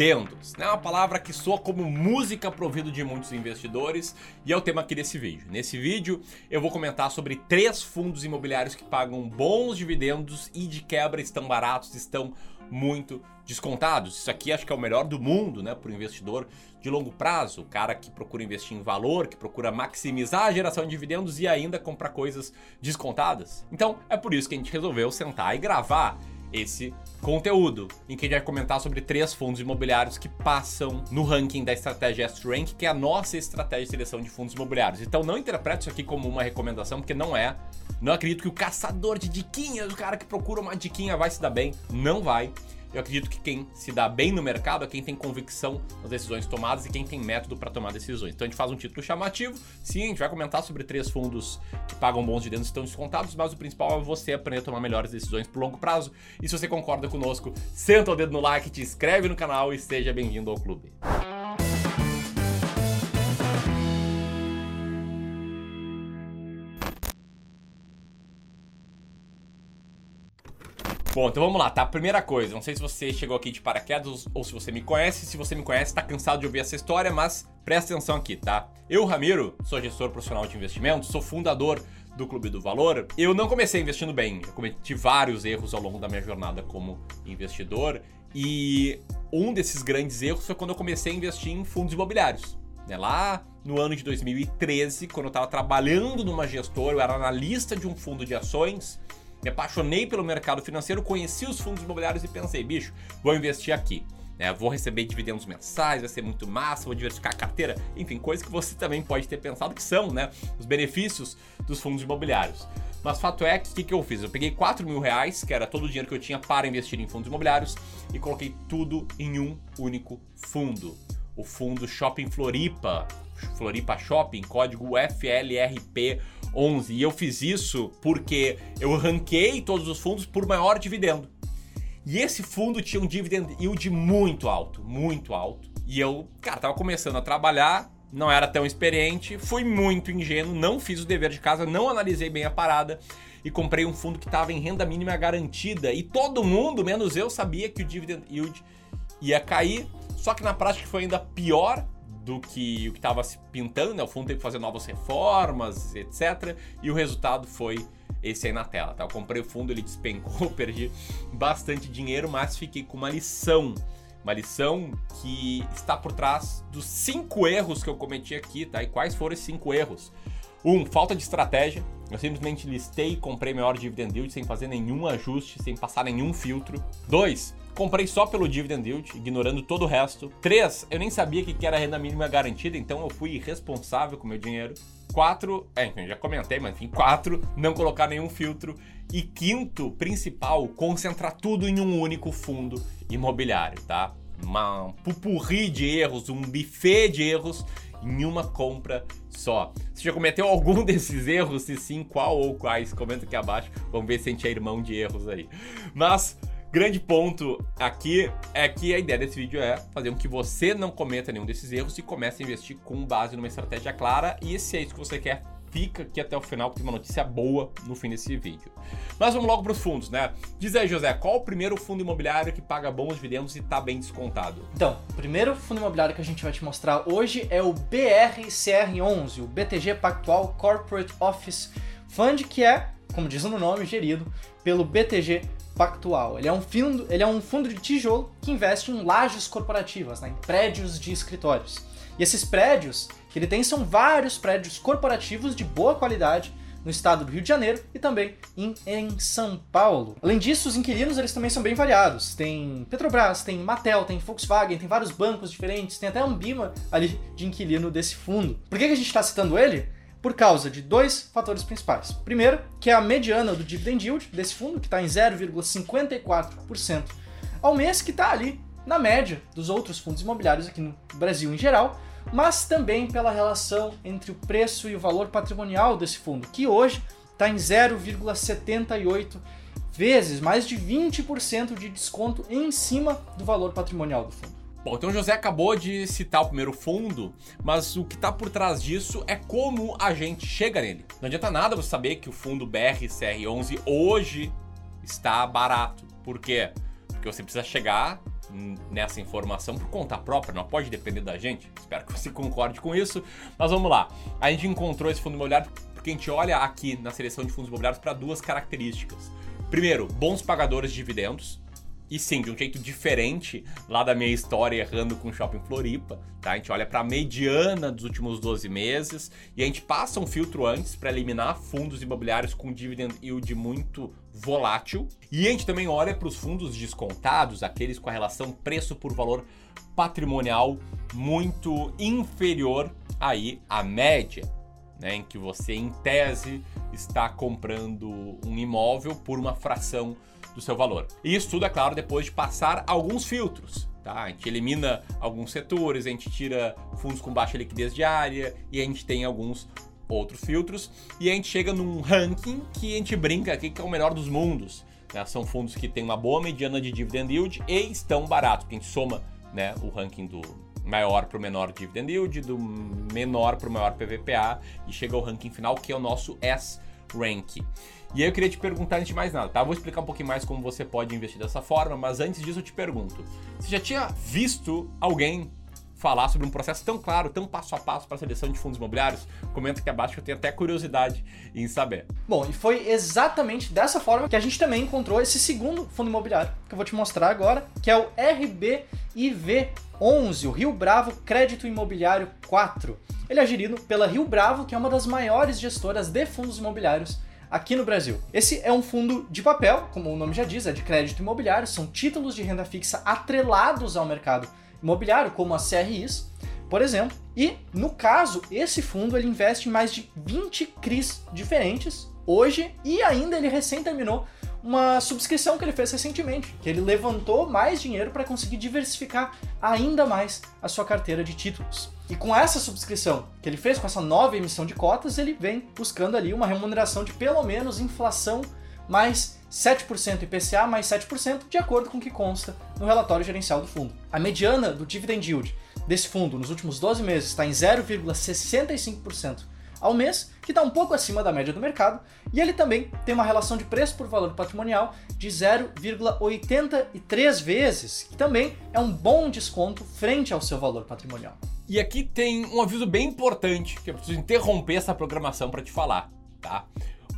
dividendos, né? Uma palavra que soa como música pro ouvido de muitos investidores e é o tema aqui desse vídeo. Nesse vídeo eu vou comentar sobre três fundos imobiliários que pagam bons dividendos e de quebra estão baratos, estão muito descontados. Isso aqui acho que é o melhor do mundo, né, para o investidor de longo prazo, o cara que procura investir em valor, que procura maximizar a geração de dividendos e ainda comprar coisas descontadas. Então, é por isso que a gente resolveu sentar e gravar esse conteúdo, em que gente vai comentar sobre três fundos imobiliários que passam no ranking da estratégia S-Rank, que é a nossa estratégia de seleção de fundos imobiliários. Então não interprete isso aqui como uma recomendação, porque não é. Não acredito que o caçador de diquinhas, o cara que procura uma diquinha vai se dar bem. Não vai. Eu acredito que quem se dá bem no mercado é quem tem convicção nas decisões tomadas e quem tem método para tomar decisões. Então a gente faz um título chamativo. Sim, a gente vai comentar sobre três fundos que pagam bons dividendos e estão descontados, mas o principal é você aprender a tomar melhores decisões por longo prazo. E se você concorda conosco, senta o dedo no like, te inscreve no canal e seja bem-vindo ao clube. Bom, então vamos lá, tá? Primeira coisa, não sei se você chegou aqui de paraquedas ou se você me conhece. Se você me conhece, tá cansado de ouvir essa história, mas presta atenção aqui, tá? Eu, Ramiro, sou gestor profissional de investimentos, sou fundador do Clube do Valor. Eu não comecei investindo bem, eu cometi vários erros ao longo da minha jornada como investidor e um desses grandes erros foi quando eu comecei a investir em fundos imobiliários. Né? Lá no ano de 2013, quando eu estava trabalhando numa gestora, eu era analista de um fundo de ações me apaixonei pelo mercado financeiro, conheci os fundos imobiliários e pensei, bicho, vou investir aqui. Né? Vou receber dividendos mensais, vai ser muito massa, vou diversificar a carteira, enfim, coisas que você também pode ter pensado que são, né? Os benefícios dos fundos imobiliários. Mas fato é que o que, que eu fiz? Eu peguei 4 mil reais, que era todo o dinheiro que eu tinha para investir em fundos imobiliários, e coloquei tudo em um único fundo. O fundo Shopping Floripa, Floripa Shopping, código FLRP 11. E eu fiz isso porque eu ranquei todos os fundos por maior dividendo. E esse fundo tinha um dividend yield muito alto, muito alto. E eu, cara, tava começando a trabalhar, não era tão experiente, fui muito ingênuo, não fiz o dever de casa, não analisei bem a parada e comprei um fundo que estava em renda mínima garantida. E todo mundo, menos eu, sabia que o dividend yield ia cair. Só que na prática foi ainda pior do que o que estava se pintando, né? O fundo teve que fazer novas reformas, etc. E o resultado foi esse aí na tela, tá? Eu comprei o fundo, ele despencou, perdi bastante dinheiro, mas fiquei com uma lição. Uma lição que está por trás dos cinco erros que eu cometi aqui, tá? E quais foram esses cinco erros? Um, falta de estratégia. Eu simplesmente listei e comprei maior dividend yield sem fazer nenhum ajuste, sem passar nenhum filtro. Dois, comprei só pelo dividend yield, ignorando todo o resto. Três, eu nem sabia que era renda mínima garantida, então eu fui irresponsável com meu dinheiro. Quatro, é, enfim, já comentei, mas enfim, quatro, não colocar nenhum filtro. E quinto, principal, concentrar tudo em um único fundo imobiliário, tá? Uma, um pupurri de erros, um buffet de erros em uma compra só. Você já cometeu algum desses erros? Se sim, qual ou quais? Comenta aqui abaixo. Vamos ver se a gente é irmão de erros aí. Mas grande ponto aqui é que a ideia desse vídeo é fazer com que você não cometa nenhum desses erros e comece a investir com base numa estratégia clara. E se é isso que você quer, fica aqui até o final, porque tem uma notícia boa no fim desse vídeo. Mas vamos logo para os fundos, né? Diz aí, José, qual o primeiro fundo imobiliário que paga bons dividendos e está bem descontado? Então, o primeiro fundo imobiliário que a gente vai te mostrar hoje é o BRCR11, o BTG Pactual Corporate Office Fund, que é, como diz no nome, gerido pelo BTG Pactual. Ele é um fundo, ele é um fundo de tijolo que investe em lajes corporativas, né, em prédios de escritórios. E esses prédios que ele tem são vários prédios corporativos de boa qualidade no estado do Rio de Janeiro e também em, em, São Paulo. Além disso, os inquilinos eles também são bem variados. Tem Petrobras, tem Mattel, tem Volkswagen, tem vários bancos diferentes, tem até a Ambima ali de inquilino desse fundo. Por que, que a gente está citando ele? Por causa de dois fatores principais. Primeiro, que é a mediana do dividend yield desse fundo, que está em 0,54% ao mês, que está ali na média dos outros fundos imobiliários aqui no Brasil em geral, mas também pela relação entre o preço e o valor patrimonial desse fundo, que hoje está em 0,78 vezes, mais de 20% de desconto em cima do valor patrimonial do fundo. Bom, então o José acabou de citar o primeiro fundo, mas o que está por trás disso é como a gente chega nele. Não adianta nada você saber que o fundo BRCR11 hoje está barato. Por quê? Porque você precisa chegar nessa informação por conta própria, não pode depender da gente. Espero que você concorde com isso. Mas vamos lá. A gente encontrou esse fundo imobiliário porque a gente olha aqui na seleção de fundos imobiliários para duas características. Primeiro, bons pagadores de dividendos. E sim, de um jeito diferente lá da minha história errando com o Shopping Floripa, tá? A gente olha para a mediana dos últimos 12 meses e a gente passa um filtro antes para eliminar fundos imobiliários com dividend yield muito volátil. E a gente também olha para os fundos descontados, aqueles com a relação preço por valor patrimonial muito inferior aí à média, né, em que você em tese está comprando um imóvel por uma fração do seu valor. E isso tudo, é claro, depois de passar alguns filtros. Tá? A gente elimina alguns setores, a gente tira fundos com baixa liquidez diária e a gente tem alguns outros filtros. E a gente chega num ranking que a gente brinca aqui que é o melhor dos mundos. Né? São fundos que têm uma boa mediana de dividend yield e estão baratos. A gente soma né, o ranking do maior para o menor dividend yield, do menor para o maior PVPA e chega ao ranking final que é o nosso S Rank. E aí eu queria te perguntar antes de mais nada, tá? vou explicar um pouquinho mais como você pode investir dessa forma, mas antes disso eu te pergunto: você já tinha visto alguém falar sobre um processo tão claro, tão passo a passo para a seleção de fundos imobiliários? Comenta aqui abaixo que eu tenho até curiosidade em saber. Bom, e foi exatamente dessa forma que a gente também encontrou esse segundo fundo imobiliário, que eu vou te mostrar agora, que é o RBIV11, o Rio Bravo Crédito Imobiliário 4. Ele é gerido pela Rio Bravo, que é uma das maiores gestoras de fundos imobiliários aqui no Brasil. Esse é um fundo de papel, como o nome já diz, é de crédito imobiliário, são títulos de renda fixa atrelados ao mercado imobiliário, como as CRIs, por exemplo. E, no caso, esse fundo ele investe em mais de 20 CRIs diferentes hoje e ainda ele recém terminou uma subscrição que ele fez recentemente, que ele levantou mais dinheiro para conseguir diversificar ainda mais a sua carteira de títulos. E com essa subscrição que ele fez, com essa nova emissão de cotas, ele vem buscando ali uma remuneração de pelo menos inflação mais 7% IPCA mais 7%, de acordo com o que consta no relatório gerencial do fundo. A mediana do dividend yield desse fundo nos últimos 12 meses está em 0,65% ao mês, que está um pouco acima da média do mercado, e ele também tem uma relação de preço por valor patrimonial de 0,83 vezes, que também é um bom desconto frente ao seu valor patrimonial. E aqui tem um aviso bem importante que eu preciso interromper essa programação para te falar, tá?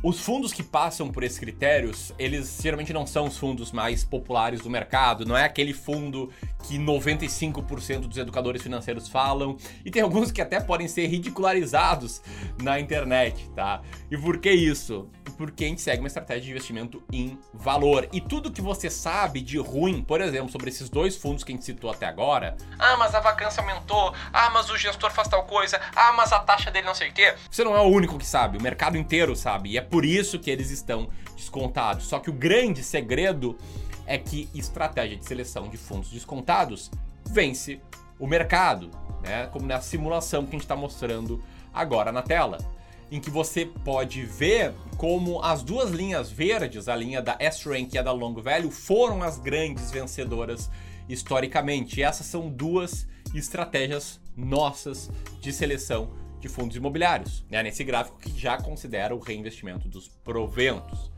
Os fundos que passam por esses critérios, eles geralmente não são os fundos mais populares do mercado, não é aquele fundo que 95% dos educadores financeiros falam, e tem alguns que até podem ser ridicularizados na internet, tá? E por que isso? Porque a gente segue uma estratégia de investimento em valor. E tudo que você sabe de ruim, por exemplo, sobre esses dois fundos que a gente citou até agora, ah, mas a vacância aumentou, ah, mas o gestor faz tal coisa, ah, mas a taxa dele não sei o quê. Você não é o único que sabe, o mercado inteiro sabe, e é por isso que eles estão descontados. Só que o grande segredo é que estratégia de seleção de fundos descontados vence o mercado, né? Como na simulação que a gente está mostrando agora na tela, em que você pode ver como as duas linhas verdes, a linha da S-Rank e a da Long Value, foram as grandes vencedoras historicamente. E essas são duas estratégias nossas de seleção de fundos imobiliários, né? nesse gráfico que já considera o reinvestimento dos proventos.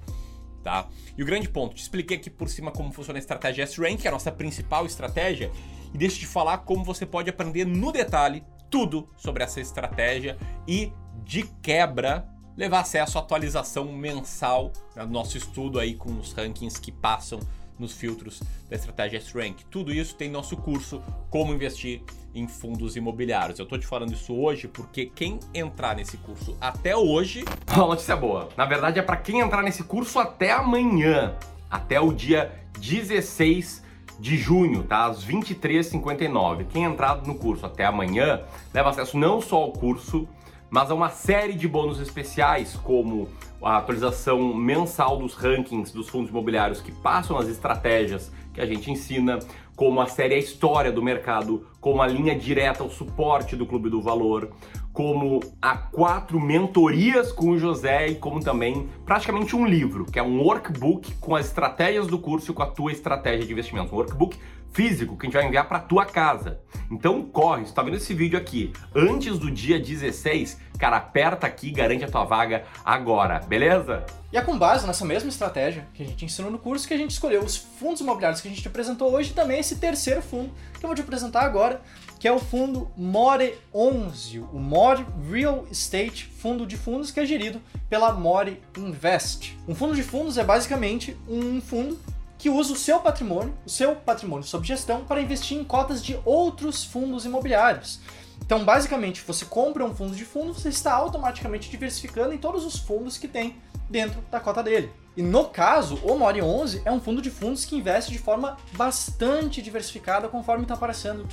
Tá? E o grande ponto, te expliquei aqui por cima como funciona a estratégia S-Rank, é a nossa principal estratégia, e deixa eu te falar como você pode aprender no detalhe tudo sobre essa estratégia e, de quebra, levar acesso à atualização mensal né, do nosso estudo aí com os rankings que passam nos filtros da estratégia S-Rank. Tudo isso tem nosso curso Como Investir em Fundos Imobiliários. Eu estou te falando isso hoje porque quem entrar nesse curso até hoje. Uma notícia boa. Na verdade, é para quem entrar nesse curso até amanhã, até o dia 16 de junho, tá? Às 23h59. Quem entrar no curso até amanhã leva acesso não só ao curso mas há uma série de bônus especiais, como a atualização mensal dos rankings dos fundos imobiliários que passam as estratégias que a gente ensina, como a série A História do Mercado, como a linha direta ao suporte do Clube do Valor, como a quatro mentorias com o José e como também praticamente um livro, que é um workbook com as estratégias do curso e com a tua estratégia de investimento. Um workbook físico que a gente vai enviar para tua casa. Então corre, você tá vendo esse vídeo aqui antes do dia 16, cara, aperta aqui e garante a tua vaga agora, beleza? E é com base nessa mesma estratégia que a gente ensinou no curso que a gente escolheu os fundos imobiliários que a gente te apresentou hoje e também esse terceiro fundo que eu vou te apresentar agora, que é o fundo More 11, o More Real Estate Fundo de Fundos que é gerido pela More Invest. Um fundo de fundos é basicamente um fundo que usa o seu patrimônio, o seu patrimônio sob gestão, para investir em cotas de outros fundos imobiliários. Então, basicamente, você compra um fundo de fundo, você está automaticamente diversificando em todos os fundos que tem dentro da cota dele. E no caso, o Mori 11 é um fundo de fundos que investe de forma bastante diversificada, conforme está aparecendo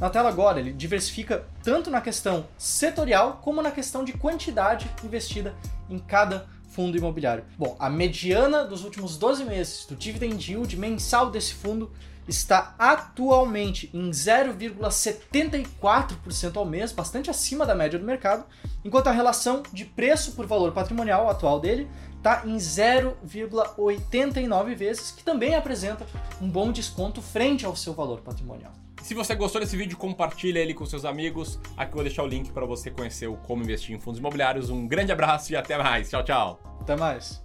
na tela agora. Ele diversifica tanto na questão setorial como na questão de quantidade investida em cada fundo imobiliário. Bom, a mediana dos últimos 12 meses do dividend yield mensal desse fundo está atualmente em 0,74% ao mês, bastante acima da média do mercado, enquanto a relação de preço por valor patrimonial atual dele está em 0,89 vezes, que também apresenta um bom desconto frente ao seu valor patrimonial. Se você gostou desse vídeo, compartilha ele com seus amigos. Aqui eu vou deixar o link para você conhecer o como investir em fundos imobiliários. Um grande abraço e até mais. Tchau, tchau. Até mais.